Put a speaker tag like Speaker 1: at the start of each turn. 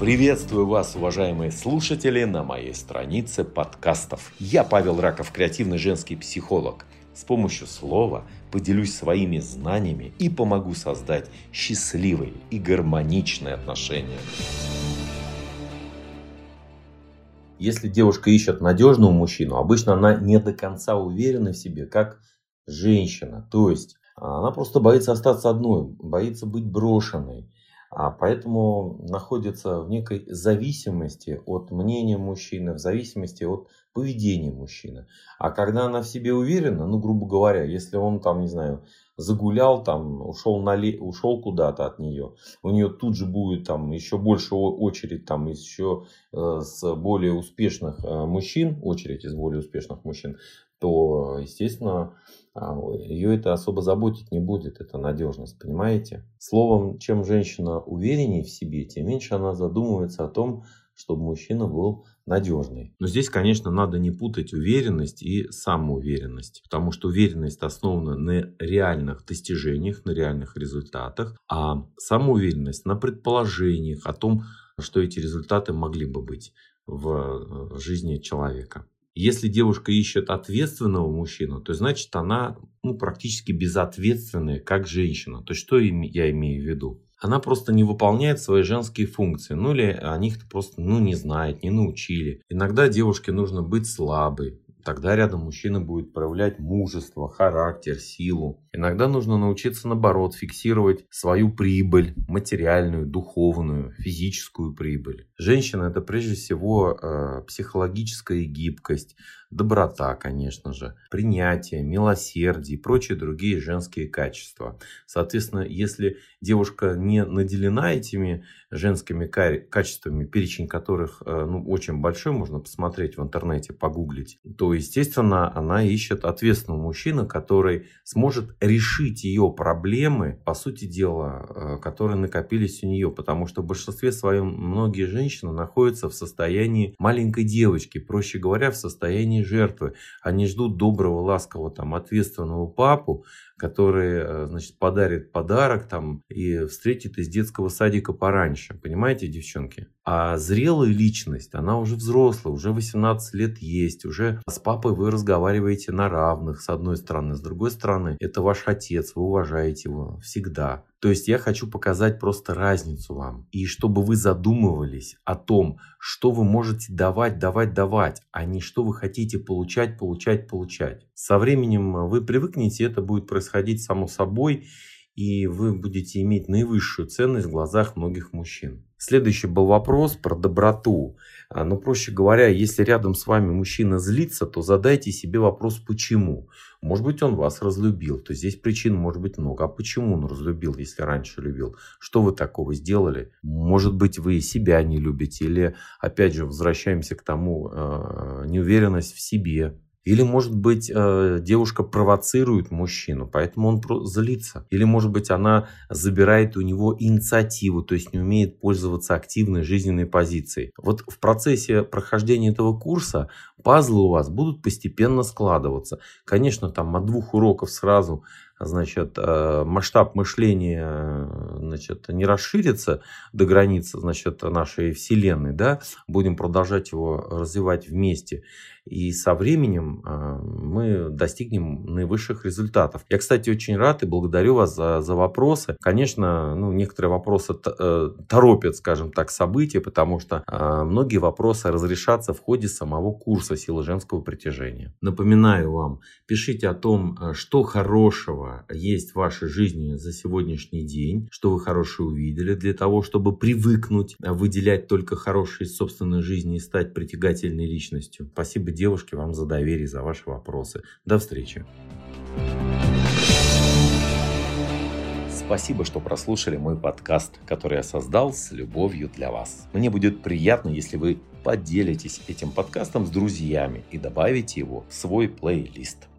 Speaker 1: Приветствую вас, уважаемые слушатели, на моей странице подкастов. Я Павел Раков, креативный женский психолог. С помощью слова поделюсь своими знаниями и помогу создать счастливые и гармоничные отношения. Если девушка ищет надежного мужчину, обычно она не до конца уверена в себе, как женщина. То есть она просто боится остаться одной, боится быть брошенной. А поэтому находится в некой зависимости от мнения мужчины, в зависимости от поведения мужчины. А когда она в себе уверена, ну, грубо говоря, если он там, не знаю, загулял, там, ушел, на ушел куда-то от нее, у нее тут же будет там еще больше очередь там еще э, с более успешных э, мужчин, очередь из более успешных мужчин, то, естественно, а, ее это особо заботить не будет, это надежность, понимаете? Словом, чем женщина увереннее в себе, тем меньше она задумывается о том, чтобы мужчина был надежный. Но здесь, конечно, надо не путать уверенность и самоуверенность, потому что уверенность основана на реальных достижениях, на реальных результатах, а самоуверенность на предположениях о том, что эти результаты могли бы быть в э, жизни человека. Если девушка ищет ответственного мужчину, то значит она ну, практически безответственная, как женщина. То есть что я имею в виду? Она просто не выполняет свои женские функции. Ну или о них просто ну, не знает, не научили. Иногда девушке нужно быть слабой, Тогда рядом мужчина будет проявлять мужество, характер, силу. Иногда нужно научиться, наоборот, фиксировать свою прибыль, материальную, духовную, физическую прибыль. Женщина – это прежде всего э, психологическая гибкость, доброта, конечно же, принятие, милосердие и прочие другие женские качества. Соответственно, если девушка не наделена этими женскими качествами, перечень которых э, ну, очень большой, можно посмотреть в интернете, погуглить, то, естественно, она ищет ответственного мужчину, который сможет решить ее проблемы, по сути дела, э, которые накопились у нее. Потому что в большинстве своем многие женщины находятся в состоянии маленькой девочки, проще говоря, в состоянии жертвы. Они ждут доброго, ласкового, там, ответственного папу, который, э, значит, подарит подарок там и встретит из детского садика пораньше. Понимаете, девчонки? А зрелая личность, она уже взрослая, уже 18 лет есть, уже с папой вы разговариваете на равных, с одной стороны. С другой стороны, это ваш отец, вы уважаете его всегда. То есть я хочу показать просто разницу вам. И чтобы вы задумывались о том, что вы можете давать, давать, давать, а не что вы хотите получать, получать, получать. Со временем вы привыкнете, это будет происходить само собой, и вы будете иметь наивысшую ценность в глазах многих мужчин. Следующий был вопрос про доброту. А, ну, проще говоря, если рядом с вами мужчина злится, то задайте себе вопрос «почему?». Может быть, он вас разлюбил. То есть здесь причин может быть много. А почему он разлюбил, если раньше любил? Что вы такого сделали? Может быть, вы себя не любите. Или, опять же, возвращаемся к тому, э, неуверенность в себе. Или, может быть, э, девушка провоцирует мужчину, поэтому он злится. Или, может быть, она забирает у него инициативу, то есть не умеет пользоваться активной жизненной позицией. Вот в процессе прохождения этого курса пазлы у вас будут постепенно складываться. Конечно, там от двух уроков сразу значит, э, масштаб мышления значит, не расширится до границы значит, нашей Вселенной, да, будем продолжать его развивать вместе. И со временем э, мы достигнем наивысших результатов. Я, кстати, очень рад и благодарю вас за, за вопросы. Конечно, ну, некоторые вопросы э, торопят, скажем так, события, потому что многие вопросы разрешатся в ходе самого курса силы женского притяжения. Напоминаю вам, пишите о том, что хорошего есть в вашей жизни за сегодняшний день, что вы хорошее увидели, для того, чтобы привыкнуть выделять только хорошие из собственной жизни и стать притягательной личностью. Спасибо, девушке, вам за доверие, за ваши вопросы. До встречи. Спасибо, что прослушали мой подкаст, который я создал с любовью для вас. Мне будет приятно, если вы поделитесь этим подкастом с друзьями и добавите его в свой плейлист.